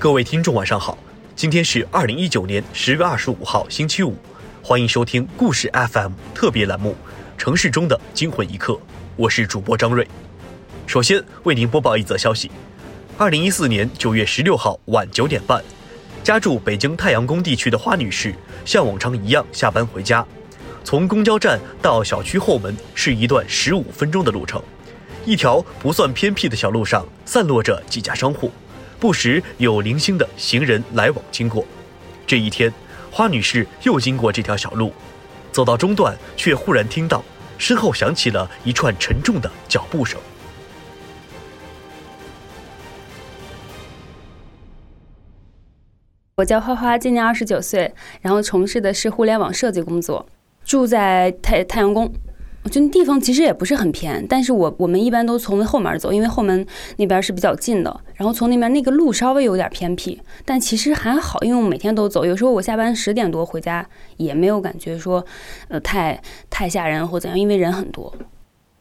各位听众，晚上好，今天是二零一九年十月二十五号，星期五，欢迎收听故事 FM 特别栏目《城市中的惊魂一刻》，我是主播张瑞。首先为您播报一则消息：二零一四年九月十六号晚九点半，家住北京太阳宫地区的花女士像往常一样下班回家，从公交站到小区后门是一段十五分钟的路程，一条不算偏僻的小路上散落着几家商户。不时有零星的行人来往经过。这一天，花女士又经过这条小路，走到中段，却忽然听到身后响起了一串沉重的脚步声。我叫花花，今年二十九岁，然后从事的是互联网设计工作，住在太太阳宫。就地方其实也不是很偏，但是我我们一般都从后门走，因为后门那边是比较近的。然后从那边那个路稍微有点偏僻，但其实还好，因为我每天都走。有时候我下班十点多回家，也没有感觉说，呃，太太吓人或怎样，因为人很多。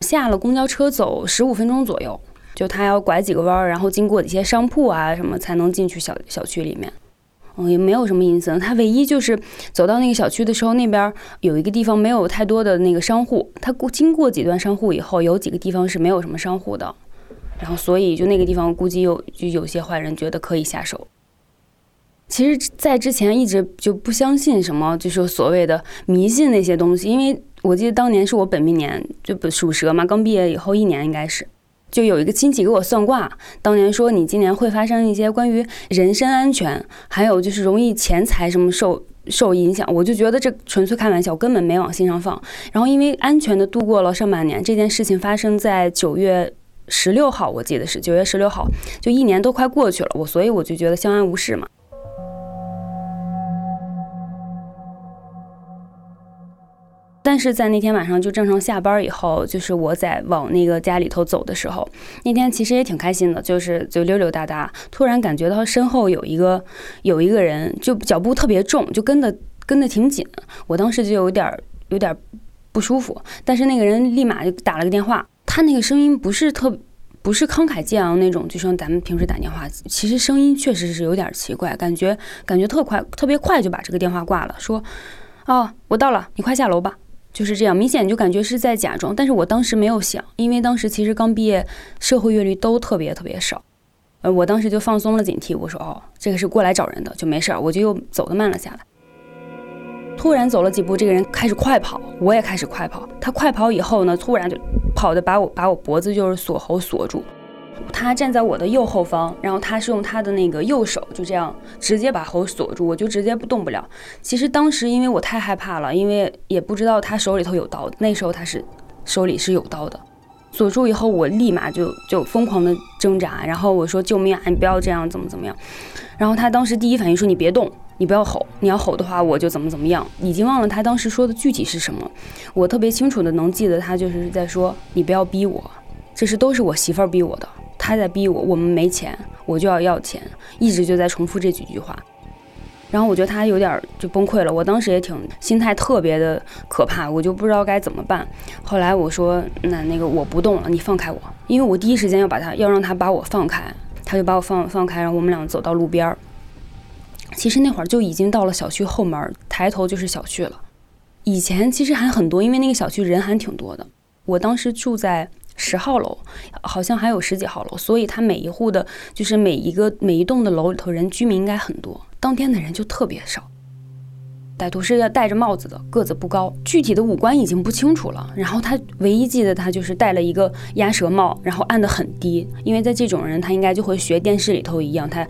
下了公交车走十五分钟左右，就他要拐几个弯儿，然后经过一些商铺啊什么，才能进去小小区里面。嗯，也没有什么阴森。他唯一就是走到那个小区的时候，那边有一个地方没有太多的那个商户。他过经过几段商户以后，有几个地方是没有什么商户的。然后，所以就那个地方估计有就有些坏人觉得可以下手。其实，在之前一直就不相信什么，就是所谓的迷信那些东西，因为我记得当年是我本命年，就属蛇嘛，刚毕业以后一年应该是。就有一个亲戚给我算卦，当年说你今年会发生一些关于人身安全，还有就是容易钱财什么受受影响，我就觉得这纯粹开玩笑，根本没往心上放。然后因为安全的度过了上半年，这件事情发生在九月十六号，我记得是九月十六号，就一年都快过去了，我所以我就觉得相安无事嘛。但是在那天晚上就正常下班以后，就是我在往那个家里头走的时候，那天其实也挺开心的，就是就溜溜达达，突然感觉到身后有一个有一个人，就脚步特别重，就跟的跟的挺紧，我当时就有点有点不舒服。但是那个人立马就打了个电话，他那个声音不是特不是慷慨激昂那种，就像咱们平时打电话，其实声音确实是有点奇怪，感觉感觉特快，特别快就把这个电话挂了，说哦，我到了，你快下楼吧。就是这样，明显就感觉是在假装，但是我当时没有想，因为当时其实刚毕业，社会阅历都特别特别少，呃，我当时就放松了警惕，我说哦，这个是过来找人的，就没事儿，我就又走得慢了下来。突然走了几步，这个人开始快跑，我也开始快跑。他快跑以后呢，突然就跑的把我把我脖子就是锁喉锁住。他站在我的右后方，然后他是用他的那个右手就这样直接把喉锁住，我就直接不动不了。其实当时因为我太害怕了，因为也不知道他手里头有刀，那时候他是手里是有刀的。锁住以后，我立马就就疯狂的挣扎，然后我说救命啊，你不要这样，怎么怎么样。然后他当时第一反应说你别动，你不要吼，你要吼的话我就怎么怎么样。已经忘了他当时说的具体是什么，我特别清楚的能记得他就是在说你不要逼我，这是都是我媳妇儿逼我的。她在逼我，我们没钱，我就要要钱，一直就在重复这几句话。然后我觉得他有点就崩溃了，我当时也挺心态特别的可怕，我就不知道该怎么办。后来我说，那那个我不动了，你放开我，因为我第一时间要把他要让他把我放开，他就把我放放开，然后我们俩走到路边儿。其实那会儿就已经到了小区后门，抬头就是小区了。以前其实还很多，因为那个小区人还挺多的。我当时住在。十号楼好像还有十几号楼，所以他每一户的，就是每一个每一栋的楼里头人居民应该很多。当天的人就特别少。歹徒是要戴着帽子的，个子不高，具体的五官已经不清楚了。然后他唯一记得他就是戴了一个鸭舌帽，然后按得很低，因为在这种人他应该就会学电视里头一样，他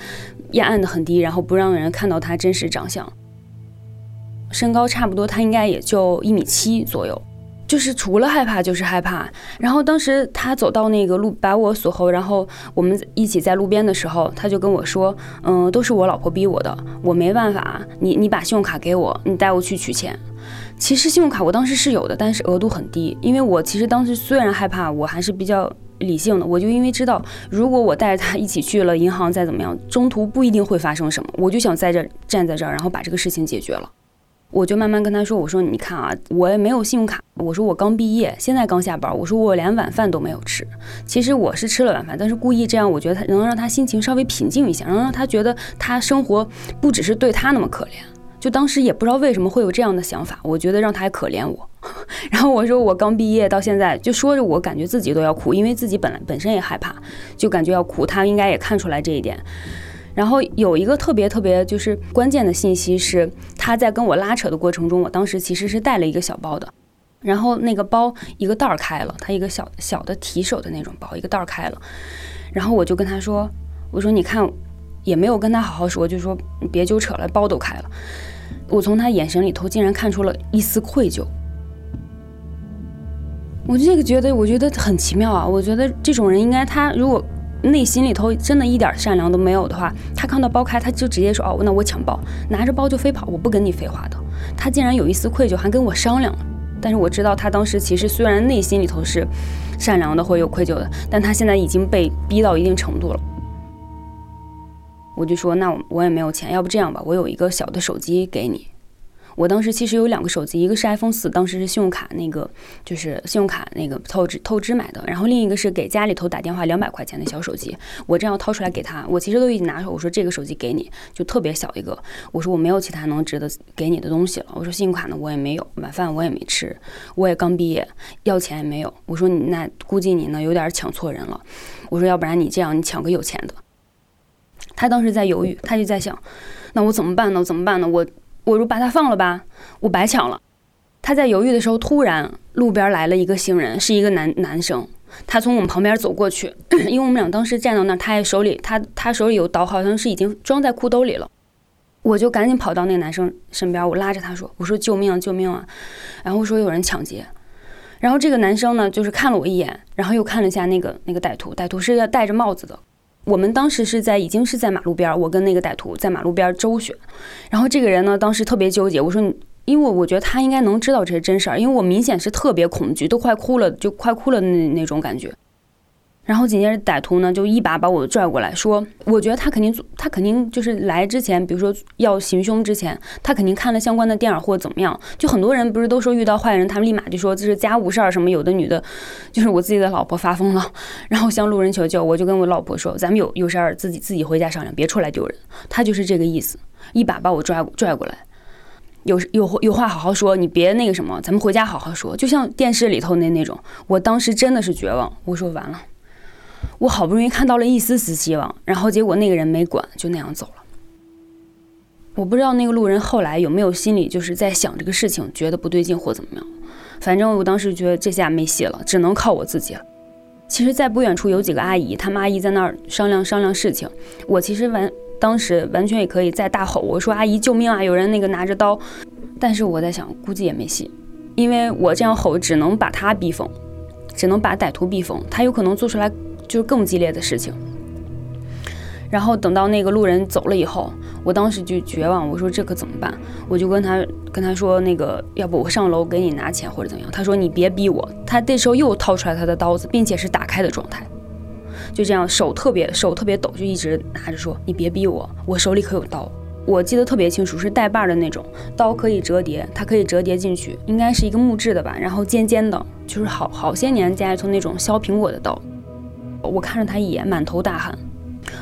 压按得很低，然后不让人看到他真实长相。身高差不多，他应该也就一米七左右。就是除了害怕就是害怕，然后当时他走到那个路把我锁喉，然后我们一起在路边的时候，他就跟我说，嗯，都是我老婆逼我的，我没办法，你你把信用卡给我，你带我去取钱。其实信用卡我当时是有的，但是额度很低，因为我其实当时虽然害怕，我还是比较理性的，我就因为知道如果我带着他一起去了银行，再怎么样，中途不一定会发生什么，我就想在这站在这儿，然后把这个事情解决了。我就慢慢跟他说：“我说你看啊，我也没有信用卡。我说我刚毕业，现在刚下班。我说我连晚饭都没有吃。其实我是吃了晚饭，但是故意这样，我觉得他能让他心情稍微平静一下，能让他觉得他生活不只是对他那么可怜。就当时也不知道为什么会有这样的想法，我觉得让他还可怜我。然后我说我刚毕业到现在，就说着我感觉自己都要哭，因为自己本来本身也害怕，就感觉要哭。他应该也看出来这一点。”然后有一个特别特别就是关键的信息是，他在跟我拉扯的过程中，我当时其实是带了一个小包的，然后那个包一个袋儿开了，他一个小小的提手的那种包，一个袋儿开了，然后我就跟他说，我说你看，也没有跟他好好说，就说你别纠扯了，包都开了，我从他眼神里头竟然看出了一丝愧疚，我这个觉得我觉得很奇妙啊，我觉得这种人应该他如果。内心里头真的一点善良都没有的话，他看到包开，他就直接说：“哦，那我抢包，拿着包就飞跑，我不跟你废话的。”他竟然有一丝愧疚，还跟我商量了。但是我知道他当时其实虽然内心里头是善良的或有愧疚的，但他现在已经被逼到一定程度了。我就说：“那我我也没有钱，要不这样吧，我有一个小的手机给你。”我当时其实有两个手机，一个是 iPhone 四，当时是信用卡那个，就是信用卡那个透支透支买的，然后另一个是给家里头打电话两百块钱的小手机，我这样掏出来给他，我其实都已经拿出，我说这个手机给你，就特别小一个，我说我没有其他能值得给你的东西了，我说信用卡呢我也没有，晚饭我也没吃，我也刚毕业，要钱也没有，我说你那估计你呢有点抢错人了，我说要不然你这样你抢个有钱的，他当时在犹豫，他就在想，那我怎么办呢？怎么办呢？我。我如把他放了吧，我白抢了。他在犹豫的时候，突然路边来了一个行人，是一个男男生。他从我们旁边走过去，因为我们俩当时站到那儿，他手里他他手里有刀，好像是已经装在裤兜里了。我就赶紧跑到那个男生身边，我拉着他说：“我说救命救命啊！”然后说有人抢劫。然后这个男生呢，就是看了我一眼，然后又看了一下那个那个歹徒，歹徒是要戴着帽子的。我们当时是在已经是在马路边儿，我跟那个歹徒在马路边儿周旋，然后这个人呢，当时特别纠结。我说你，因为我觉得他应该能知道这是真事儿，因为我明显是特别恐惧，都快哭了，就快哭了那那种感觉。然后紧接着歹徒呢就一把把我拽过来，说：“我觉得他肯定，他肯定就是来之前，比如说要行凶之前，他肯定看了相关的电影或者怎么样。就很多人不是都说遇到坏人，他们立马就说这是家务事儿什么。有的女的，就是我自己的老婆发疯了，然后向路人求救。我就跟我老婆说，咱们有有事儿自己自己回家商量，别出来丢人。他就是这个意思，一把把我拽拽过来，有有有话好好说，你别那个什么，咱们回家好好说。就像电视里头那那种，我当时真的是绝望。我说完了。我好不容易看到了一丝丝希望，然后结果那个人没管，就那样走了。我不知道那个路人后来有没有心里就是在想这个事情，觉得不对劲或怎么样。反正我当时觉得这下没戏了，只能靠我自己了。其实，在不远处有几个阿姨，他们阿姨在那儿商量商量事情。我其实完当时完全也可以再大吼，我说：“阿姨救命啊！有人那个拿着刀。”但是我在想，估计也没戏，因为我这样吼只能把他逼疯，只能把歹徒逼疯，他有可能做出来。就是更激烈的事情。然后等到那个路人走了以后，我当时就绝望，我说这可怎么办？我就跟他跟他说，那个要不我上楼给你拿钱或者怎么样？他说你别逼我。他这时候又掏出来他的刀子，并且是打开的状态，就这样手特别手特别抖，就一直拿着说你别逼我，我手里可有刀。我记得特别清楚，是带把的那种刀，可以折叠，它可以折叠进去，应该是一个木质的吧，然后尖尖的，就是好好些年家里头那种削苹果的刀。我看着他一眼，满头大汗。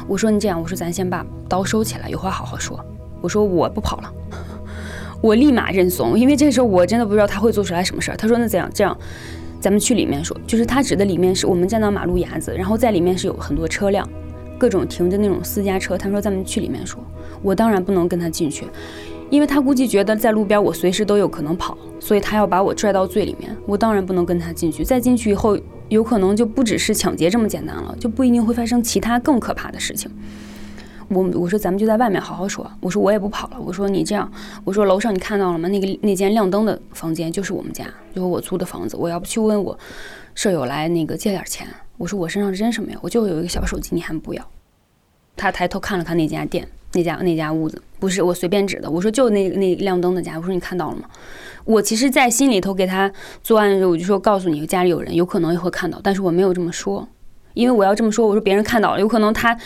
我说：“你这样，我说咱先把刀收起来，有话好好说。”我说：“我不跑了。”我立马认怂，因为这时候我真的不知道他会做出来什么事儿。他说：“那怎样？这样，咱们去里面说。”就是他指的里面是我们站到马路牙子，然后在里面是有很多车辆，各种停着那种私家车。他说：“咱们去里面说。”我当然不能跟他进去，因为他估计觉得在路边我随时都有可能跑，所以他要把我拽到最里面。我当然不能跟他进去。再进去以后。有可能就不只是抢劫这么简单了，就不一定会发生其他更可怕的事情。我我说咱们就在外面好好说。我说我也不跑了。我说你这样，我说楼上你看到了吗？那个那间亮灯的房间就是我们家，就是我租的房子。我要不去问我舍友来那个借点钱？我说我身上真是没有，我就有一个小手机，你还不要？他抬头看了看那家店，那家那家屋子，不是我随便指的。我说就那那亮灯的家。我说你看到了吗？我其实，在心里头给他作案的时候，我就说告诉你家里有人，有可能也会看到，但是我没有这么说，因为我要这么说，我说别人看到了，有可能他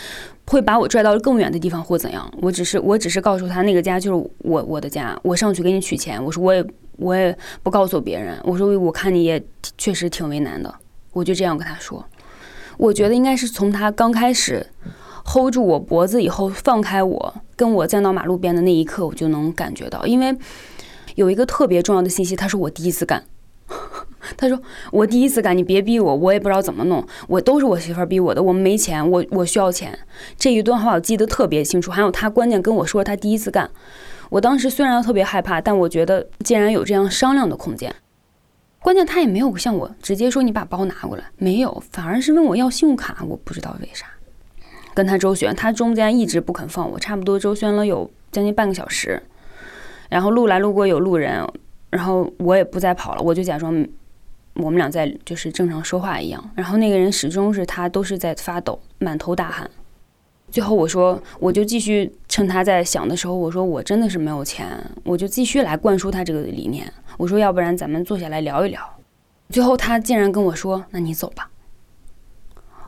会把我拽到更远的地方或怎样。我只是我只是告诉他那个家就是我我的家，我上去给你取钱。我说我也我也不告诉别人。我说我看你也确实挺为难的，我就这样跟他说。我觉得应该是从他刚开始 hold 住我脖子以后放开我，跟我站到马路边的那一刻，我就能感觉到，因为有一个特别重要的信息，他说我第一次干。他说：“我第一次干，你别逼我，我也不知道怎么弄，我都是我媳妇儿逼我的。我们没钱，我我需要钱。这一段话我记得特别清楚。还有他关键跟我说他第一次干，我当时虽然特别害怕，但我觉得既然有这样商量的空间，关键他也没有像我直接说你把包拿过来，没有，反而是问我要信用卡，我不知道为啥。跟他周旋，他中间一直不肯放我，差不多周旋了有将近半个小时，然后路来路过有路人，然后我也不再跑了，我就假装。”我们俩在就是正常说话一样，然后那个人始终是他都是在发抖，满头大汗。最后我说，我就继续趁他在想的时候，我说我真的是没有钱，我就继续来灌输他这个理念。我说要不然咱们坐下来聊一聊。最后他竟然跟我说：“那你走吧。”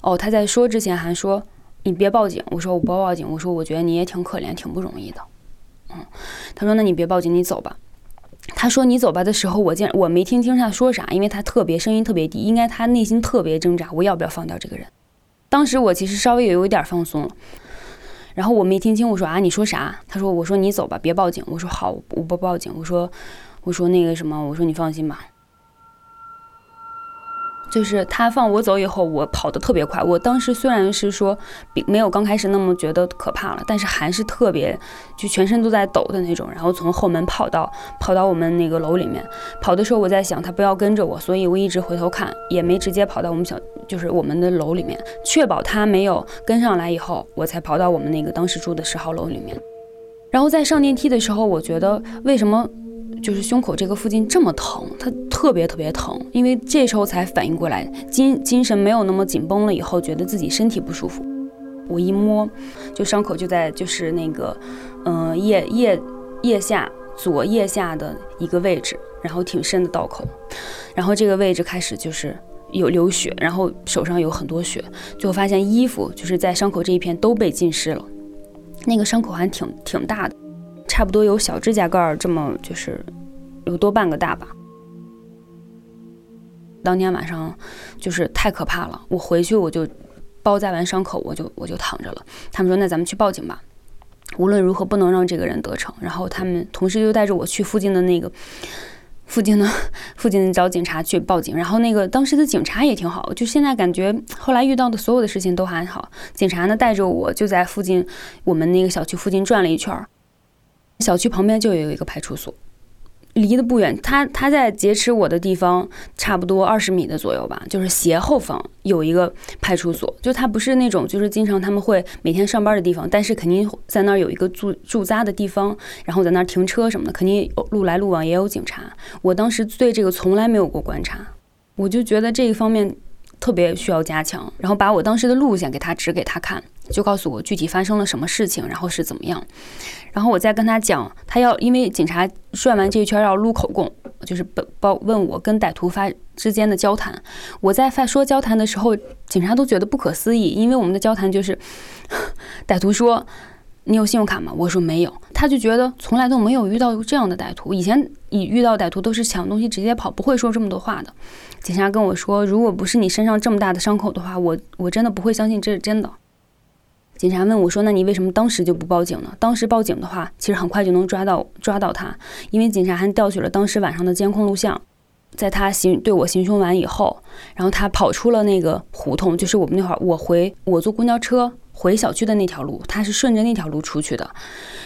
哦，他在说之前还说：“你别报警。”我说：“我不报警。”我说：“我觉得你也挺可怜，挺不容易的。”嗯，他说：“那你别报警，你走吧。”他说：“你走吧。”的时候，我竟我没听清他说啥，因为他特别声音特别低，应该他内心特别挣扎，我要不要放掉这个人？当时我其实稍微也有一点放松了，然后我没听清，我说：“啊，你说啥？”他说：“我说你走吧，别报警。”我说：“好，我不报警。”我说：“我说那个什么，我说你放心吧。”就是他放我走以后，我跑得特别快。我当时虽然是说比没有刚开始那么觉得可怕了，但是还是特别就全身都在抖的那种。然后从后门跑到跑到我们那个楼里面，跑的时候我在想他不要跟着我，所以我一直回头看，也没直接跑到我们小就是我们的楼里面，确保他没有跟上来以后，我才跑到我们那个当时住的十号楼里面。然后在上电梯的时候，我觉得为什么？就是胸口这个附近这么疼，它特别特别疼，因为这时候才反应过来，精精神没有那么紧绷了，以后觉得自己身体不舒服。我一摸，就伤口就在就是那个，嗯，腋腋腋下左腋下的一个位置，然后挺深的刀口，然后这个位置开始就是有流血，然后手上有很多血，最后发现衣服就是在伤口这一片都被浸湿了，那个伤口还挺挺大的。差不多有小指甲盖儿这么，就是有多半个大吧。当天晚上就是太可怕了，我回去我就包扎完伤口，我就我就躺着了。他们说那咱们去报警吧，无论如何不能让这个人得逞。然后他们同时又带着我去附近的那个附近的 附近找警察去报警。然后那个当时的警察也挺好，就现在感觉后来遇到的所有的事情都还好。警察呢带着我就在附近我们那个小区附近转了一圈儿。小区旁边就有一个派出所，离得不远。他他在劫持我的地方差不多二十米的左右吧，就是斜后方有一个派出所。就他不是那种就是经常他们会每天上班的地方，但是肯定在那儿有一个驻驻扎的地方，然后在那儿停车什么的，肯定路来路往也有警察。我当时对这个从来没有过观察，我就觉得这一方面特别需要加强，然后把我当时的路线给他指给他看。就告诉我具体发生了什么事情，然后是怎么样，然后我再跟他讲，他要因为警察转完这一圈要录口供，就是报报问我跟歹徒发之间的交谈。我在发说交谈的时候，警察都觉得不可思议，因为我们的交谈就是 歹徒说：“你有信用卡吗？”我说没有，他就觉得从来都没有遇到过这样的歹徒，以前你遇到歹徒都是抢东西直接跑，不会说这么多话的。警察跟我说，如果不是你身上这么大的伤口的话，我我真的不会相信这是真的。警察问我说：“那你为什么当时就不报警呢？当时报警的话，其实很快就能抓到抓到他，因为警察还调取了当时晚上的监控录像。在他行对我行凶完以后，然后他跑出了那个胡同，就是我们那会儿我回我坐公交车回小区的那条路，他是顺着那条路出去的。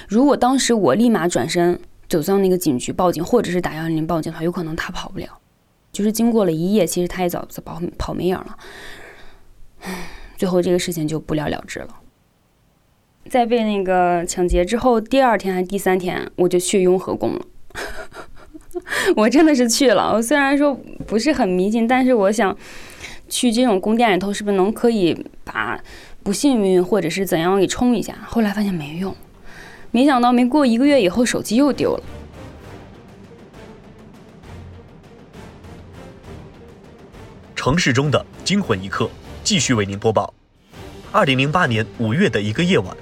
如果当时我立马转身走向那个警局报警，或者是打幺幺零报警的话，有可能他跑不了。就是经过了一夜，其实他也早就跑跑没影了。最后这个事情就不了了之了。”在被那个抢劫之后，第二天还是第三天，我就去雍和宫了。我真的是去了。我虽然说不是很迷信，但是我想去这种宫殿里头，是不是能可以把不幸运或者是怎样给冲一下？后来发现没用，没想到没过一个月以后，手机又丢了。城市中的惊魂一刻。继续为您播报。二零零八年五月的一个夜晚，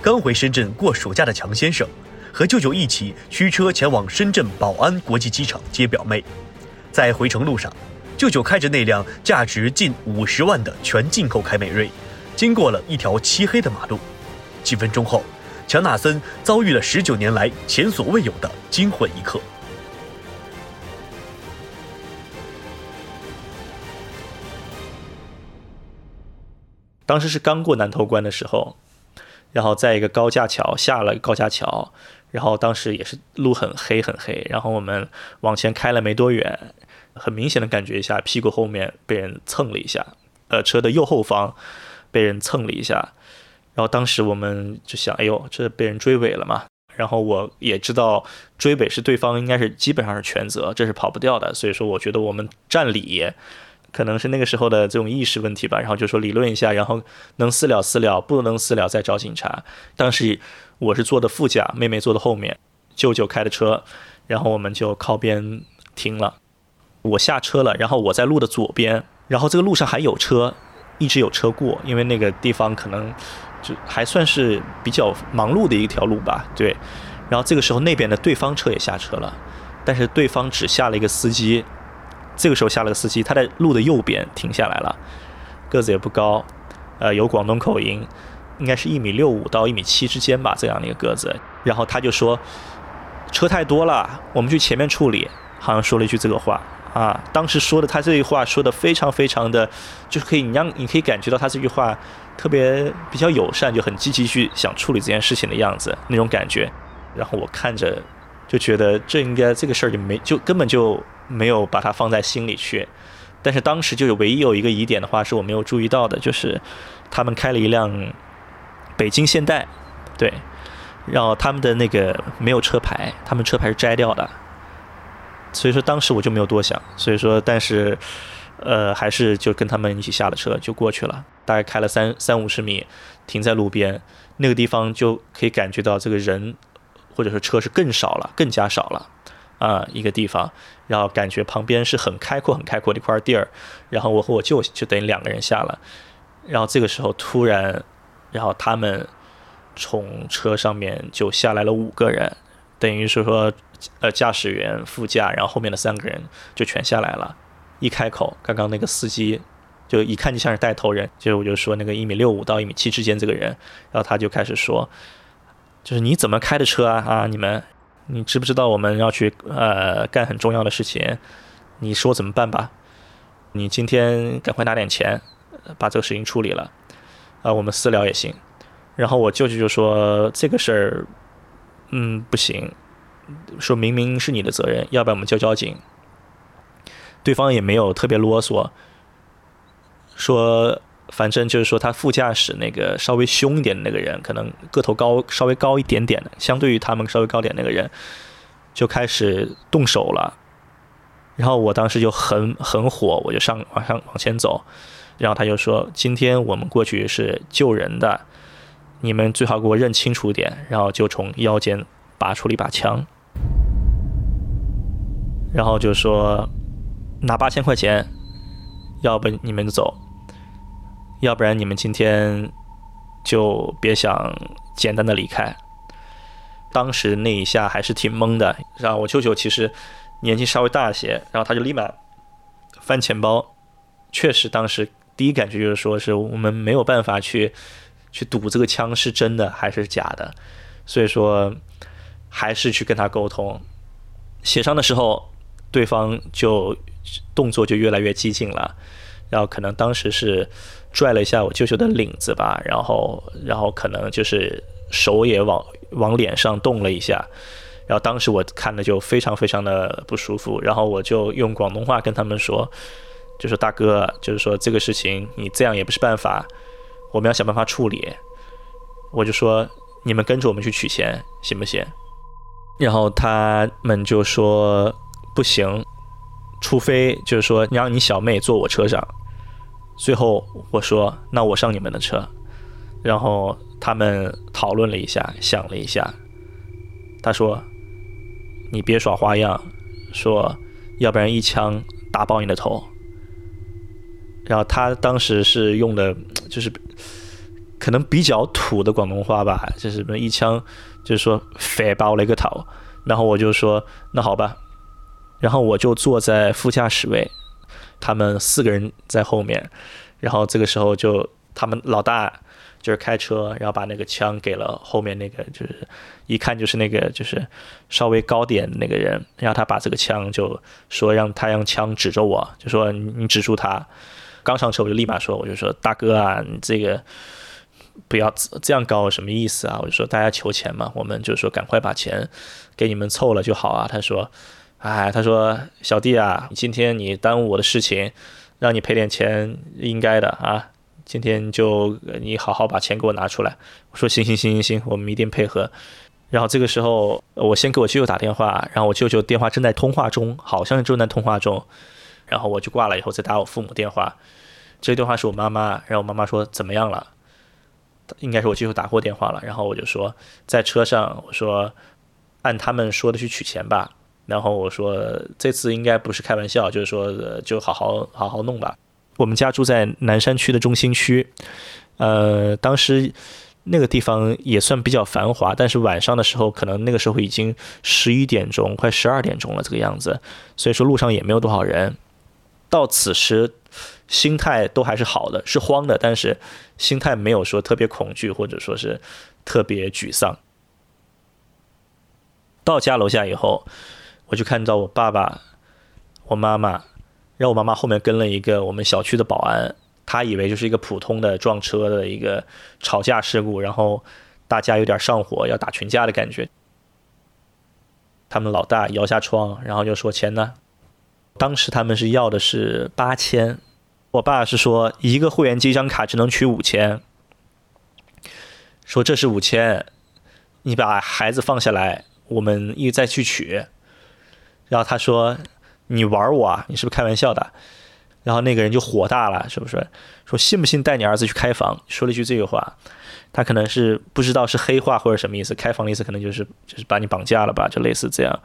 刚回深圳过暑假的强先生，和舅舅一起驱车前往深圳宝安国际机场接表妹。在回程路上，舅舅开着那辆价值近五十万的全进口凯美瑞，经过了一条漆黑的马路。几分钟后，乔纳森遭遇了十九年来前所未有的惊魂一刻。当时是刚过南头关的时候，然后在一个高架桥下了高架桥，然后当时也是路很黑很黑，然后我们往前开了没多远，很明显的感觉一下屁股后面被人蹭了一下，呃，车的右后方被人蹭了一下，然后当时我们就想，哎呦，这被人追尾了嘛。然后我也知道追尾是对方应该是基本上是全责，这是跑不掉的，所以说我觉得我们占理。可能是那个时候的这种意识问题吧，然后就说理论一下，然后能私了私了，不能私了再找警察。当时我是坐的副驾，妹妹坐的后面，舅舅开的车，然后我们就靠边停了。我下车了，然后我在路的左边，然后这个路上还有车，一直有车过，因为那个地方可能就还算是比较忙碌的一条路吧。对，然后这个时候那边的对方车也下车了，但是对方只下了一个司机。这个时候下了个司机，他在路的右边停下来了，个子也不高，呃，有广东口音，应该是一米六五到一米七之间吧，这样的一个个子。然后他就说：“车太多了，我们去前面处理。”好像说了一句这个话啊。当时说的他这句话说的非常非常的，就是可以你让你可以感觉到他这句话特别比较友善，就很积极去想处理这件事情的样子那种感觉。然后我看着就觉得这应该这个事儿就没就根本就。没有把它放在心里去，但是当时就有唯一有一个疑点的话是我没有注意到的，就是他们开了一辆北京现代，对，然后他们的那个没有车牌，他们车牌是摘掉的，所以说当时我就没有多想，所以说但是呃还是就跟他们一起下了车就过去了，大概开了三三五十米，停在路边那个地方就可以感觉到这个人或者说车是更少了，更加少了。啊，一个地方，然后感觉旁边是很开阔、很开阔的一块地儿，然后我和我舅就等于两个人下了，然后这个时候突然，然后他们从车上面就下来了五个人，等于是说，呃，驾驶员、副驾，然后后面的三个人就全下来了。一开口，刚刚那个司机就一看就像是带头人，就我就说那个一米六五到一米七之间这个人，然后他就开始说，就是你怎么开的车啊？啊，你们。你知不知道我们要去呃干很重要的事情？你说怎么办吧？你今天赶快拿点钱，把这个事情处理了，啊，我们私聊也行。然后我舅舅就说这个事儿，嗯，不行，说明明是你的责任，要不然我们叫交警。对方也没有特别啰嗦，说。反正就是说，他副驾驶那个稍微凶一点的那个人，可能个头高，稍微高一点点的，相对于他们稍微高点那个人，就开始动手了。然后我当时就很很火，我就上往上往前走。然后他就说：“今天我们过去是救人的，你们最好给我认清楚点。”然后就从腰间拔出了一把枪，然后就说：“拿八千块钱，要不你们走。”要不然你们今天就别想简单的离开。当时那一下还是挺懵的，然后我舅舅其实年纪稍微大些，然后他就立马翻钱包。确实，当时第一感觉就是说是我们没有办法去去赌这个枪是真的还是假的，所以说还是去跟他沟通。协商的时候，对方就动作就越来越激进了，然后可能当时是。拽了一下我舅舅的领子吧，然后，然后可能就是手也往往脸上动了一下，然后当时我看的就非常非常的不舒服，然后我就用广东话跟他们说，就说大哥，就是说这个事情你这样也不是办法，我们要想办法处理，我就说你们跟着我们去取钱行不行？然后他们就说不行，除非就是说你让你小妹坐我车上。最后我说：“那我上你们的车。”然后他们讨论了一下，想了一下。他说：“你别耍花样，说要不然一枪打爆你的头。”然后他当时是用的，就是可能比较土的广东话吧，就是什么一枪，就是说反爆了一个头。然后我就说那好吧，然后我就坐在副驾驶位，他们四个人在后面，然后这个时候就他们老大就是开车，然后把那个枪给了后面那个，就是一看就是那个就是稍微高点那个人，然后他把这个枪就说让他用枪指着我，就说你你指住他。刚上车我就立马说，我就说大哥啊，你这个不要这样搞，什么意思啊？我就说大家求钱嘛，我们就说赶快把钱给你们凑了就好啊。他说，哎，他说小弟啊，今天你耽误我的事情，让你赔点钱应该的啊。今天就你好好把钱给我拿出来。我说行行行行行，我们一定配合。然后这个时候我先给我舅舅打电话，然后我舅舅电话正在通话中，好像是正在通话中。然后我就挂了，以后再打我父母电话。这个电话是我妈妈，然后我妈妈说怎么样了？应该是我舅舅打过电话了。然后我就说在车上，我说按他们说的去取钱吧。然后我说这次应该不是开玩笑，就是说就好好好好弄吧。我们家住在南山区的中心区，呃，当时那个地方也算比较繁华，但是晚上的时候可能那个时候已经十一点钟，快十二点钟了这个样子，所以说路上也没有多少人。到此时，心态都还是好的，是慌的，但是心态没有说特别恐惧，或者说是特别沮丧。到家楼下以后，我就看到我爸爸、我妈妈，然后我妈妈后面跟了一个我们小区的保安，他以为就是一个普通的撞车的一个吵架事故，然后大家有点上火要打群架的感觉。他们老大摇下窗，然后就说：“钱呢？”当时他们是要的是八千，我爸是说一个会员机一张卡只能取五千，说这是五千，你把孩子放下来，我们一再去取。然后他说你玩我啊，你是不是开玩笑的？然后那个人就火大了，是不是？说信不信带你儿子去开房？说了一句这个话，他可能是不知道是黑话或者什么意思，开房的意思可能就是就是把你绑架了吧，就类似这样。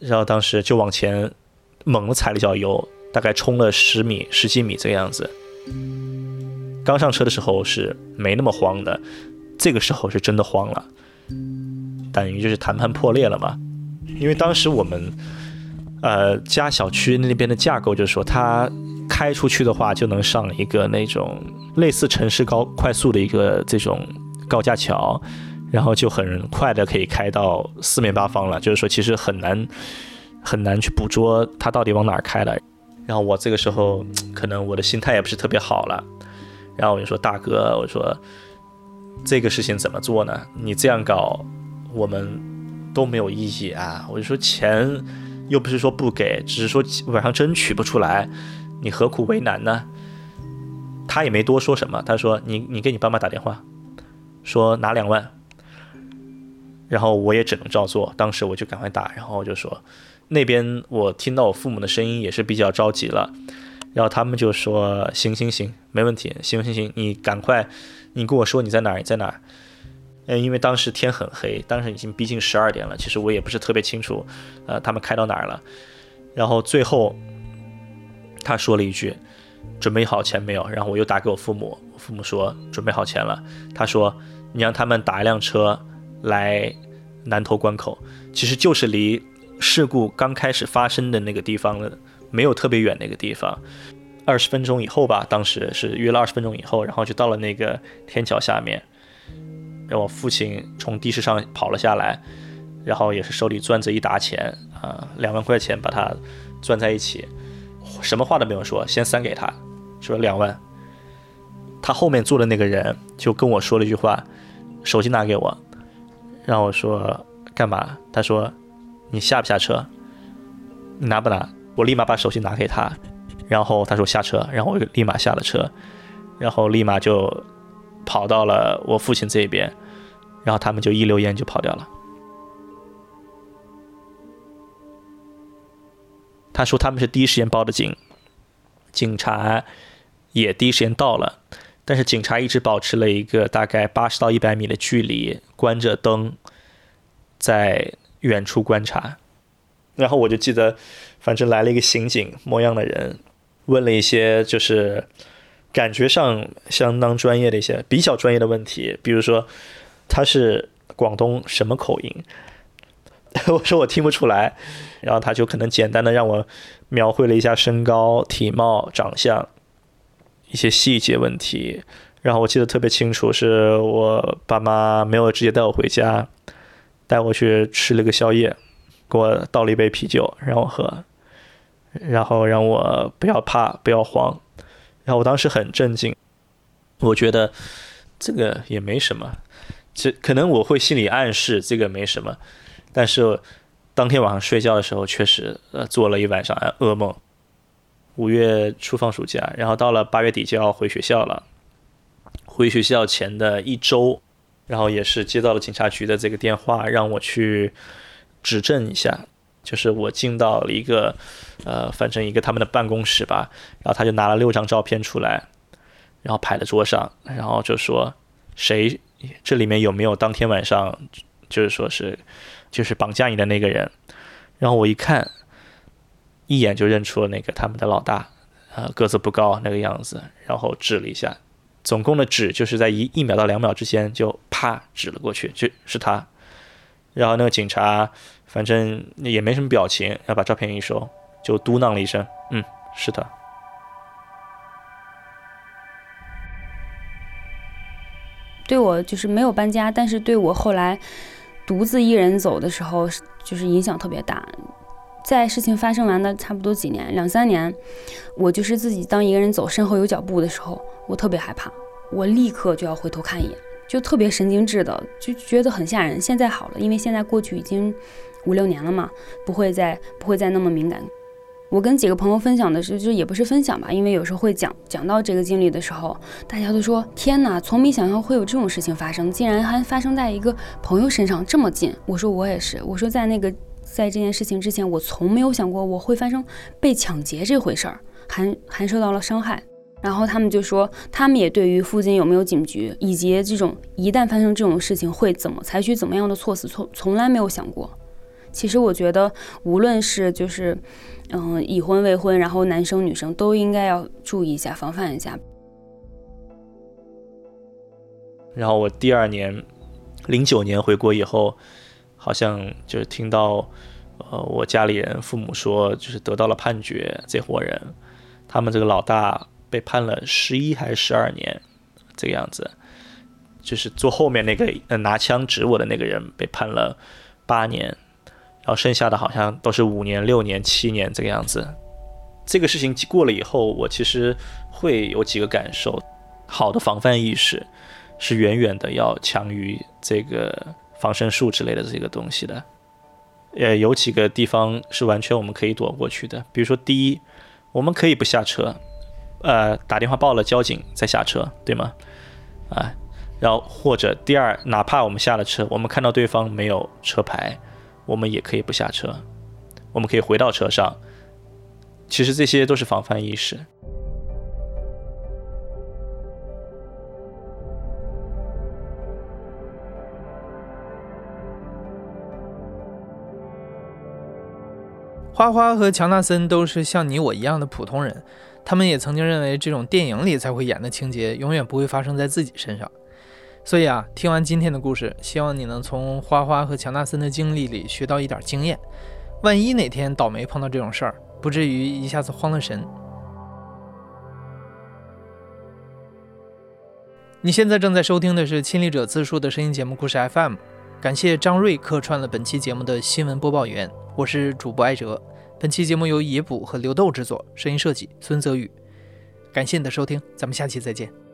然后当时就往前。猛的踩了一脚油，大概冲了十米、十几米这个样子。刚上车的时候是没那么慌的，这个时候是真的慌了，等于就是谈判破裂了嘛。因为当时我们，呃，家小区那边的架构就是说，它开出去的话就能上一个那种类似城市高快速的一个这种高架桥，然后就很快的可以开到四面八方了。就是说，其实很难。很难去捕捉他到底往哪儿开了，然后我这个时候可能我的心态也不是特别好了，然后我就说大哥，我说这个事情怎么做呢？你这样搞，我们都没有意义啊！我就说钱又不是说不给，只是说晚上真取不出来，你何苦为难呢？他也没多说什么，他说你你给你爸妈打电话，说拿两万，然后我也只能照做，当时我就赶快打，然后我就说。那边我听到我父母的声音也是比较着急了，然后他们就说：“行行行，没问题，行行行，你赶快，你跟我说你在哪儿，你在哪儿？”嗯，因为当时天很黑，当时已经逼近十二点了，其实我也不是特别清楚，呃，他们开到哪儿了。然后最后他说了一句：“准备好钱没有？”然后我又打给我父母，我父母说：“准备好钱了。”他说：“你让他们打一辆车来南头关口，其实就是离。”事故刚开始发生的那个地方了，没有特别远那个地方，二十分钟以后吧，当时是约了二十分钟以后，然后就到了那个天桥下面，让我父亲从的士上跑了下来，然后也是手里攥着一沓钱啊，两万块钱把它攥在一起，什么话都没有说，先塞给他，说两万，他后面坐的那个人就跟我说了一句话，手机拿给我，让我说干嘛？他说。你下不下车？你拿不拿？我立马把手机拿给他，然后他说下车，然后我就立马下了车，然后立马就跑到了我父亲这边，然后他们就一溜烟就跑掉了。他说他们是第一时间报的警，警察也第一时间到了，但是警察一直保持了一个大概八十到一百米的距离，关着灯，在。远处观察，然后我就记得，反正来了一个刑警模样的人，问了一些就是感觉上相当专业的一些比较专业的问题，比如说他是广东什么口音，我说我听不出来，然后他就可能简单的让我描绘了一下身高、体貌、长相一些细节问题，然后我记得特别清楚，是我爸妈没有直接带我回家，带我去吃了个宵夜，给我倒了一杯啤酒让我喝。然后让我不要怕，不要慌。然后我当时很震惊，我觉得这个也没什么，这可能我会心里暗示这个没什么，但是当天晚上睡觉的时候，确实呃做了一晚上噩梦。五月初放暑假，然后到了八月底就要回学校了。回学校前的一周，然后也是接到了警察局的这个电话，让我去指证一下。就是我进到了一个，呃，反正一个他们的办公室吧，然后他就拿了六张照片出来，然后摆在桌上，然后就说谁这里面有没有当天晚上就是说是就是绑架你的那个人，然后我一看，一眼就认出了那个他们的老大，呃，个子不高那个样子，然后指了一下，总共的指就是在一一秒到两秒之间就啪指了过去，就是他，然后那个警察。反正也没什么表情，要把照片一收，就嘟囔了一声：“嗯，是的。”对我就是没有搬家，但是对我后来独自一人走的时候，就是影响特别大。在事情发生完的差不多几年，两三年，我就是自己当一个人走，身后有脚步的时候，我特别害怕，我立刻就要回头看一眼，就特别神经质的，就觉得很吓人。现在好了，因为现在过去已经。五六年了嘛，不会再不会再那么敏感。我跟几个朋友分享的是，就也不是分享吧，因为有时候会讲讲到这个经历的时候，大家都说天哪，从没想象会有这种事情发生，竟然还发生在一个朋友身上这么近。我说我也是，我说在那个在这件事情之前，我从没有想过我会发生被抢劫这回事儿，还还受到了伤害。然后他们就说，他们也对于附近有没有警局，以及这种一旦发生这种事情会怎么采取怎么样的措施，从从来没有想过。其实我觉得，无论是就是，嗯，已婚未婚，然后男生女生都应该要注意一下，防范一下。然后我第二年，零九年回国以后，好像就是听到，呃，我家里人父母说，就是得到了判决，这伙人，他们这个老大被判了十一还是十二年，这个样子，就是坐后面那个呃拿枪指我的那个人被判了八年。然后剩下的好像都是五年、六年、七年这个样子。这个事情过了以后，我其实会有几个感受：好的防范意识是远远的要强于这个防身术之类的这个东西的。呃，有几个地方是完全我们可以躲过去的，比如说，第一，我们可以不下车，呃，打电话报了交警再下车，对吗？啊，然后或者第二，哪怕我们下了车，我们看到对方没有车牌。我们也可以不下车，我们可以回到车上。其实这些都是防范意识。花花和乔纳森都是像你我一样的普通人，他们也曾经认为这种电影里才会演的情节永远不会发生在自己身上。所以啊，听完今天的故事，希望你能从花花和乔纳森的经历里学到一点经验。万一哪天倒霉碰到这种事儿，不至于一下子慌了神。你现在正在收听的是亲历者自述的声音节目故事 FM，感谢张瑞客串了本期节目的新闻播报员，我是主播艾哲。本期节目由野捕和刘豆制作，声音设计孙泽宇。感谢你的收听，咱们下期再见。